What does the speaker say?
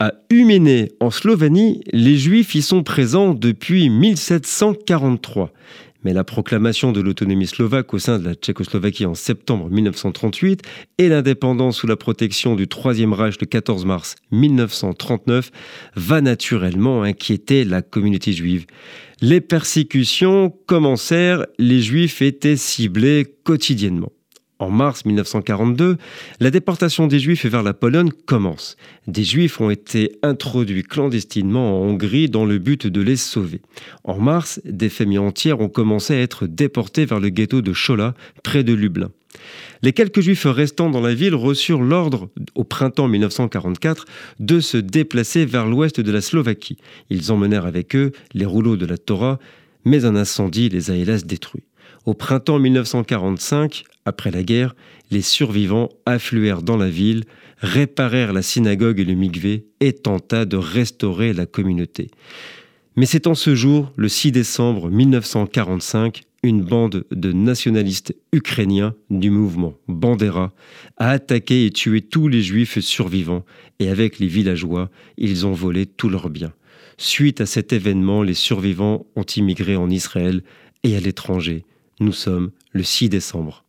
À Huméné, en Slovénie, les Juifs y sont présents depuis 1743. Mais la proclamation de l'autonomie slovaque au sein de la Tchécoslovaquie en septembre 1938 et l'indépendance sous la protection du Troisième Reich le 14 mars 1939 va naturellement inquiéter la communauté juive. Les persécutions commencèrent, les Juifs étaient ciblés quotidiennement. En mars 1942, la déportation des Juifs vers la Pologne commence. Des Juifs ont été introduits clandestinement en Hongrie dans le but de les sauver. En mars, des familles entières ont commencé à être déportées vers le ghetto de Chola, près de Lublin. Les quelques juifs restants dans la ville reçurent l'ordre, au printemps 1944, de se déplacer vers l'ouest de la Slovaquie. Ils emmenèrent avec eux les rouleaux de la Torah, mais un incendie les a hélas détruits. Au printemps 1945, après la guerre, les survivants affluèrent dans la ville, réparèrent la synagogue et le mikvé et tenta de restaurer la communauté. Mais c'est en ce jour, le 6 décembre 1945, une bande de nationalistes ukrainiens du mouvement Bandera a attaqué et tué tous les juifs survivants et avec les villageois, ils ont volé tous leurs biens. Suite à cet événement, les survivants ont immigré en Israël et à l'étranger. Nous sommes le 6 décembre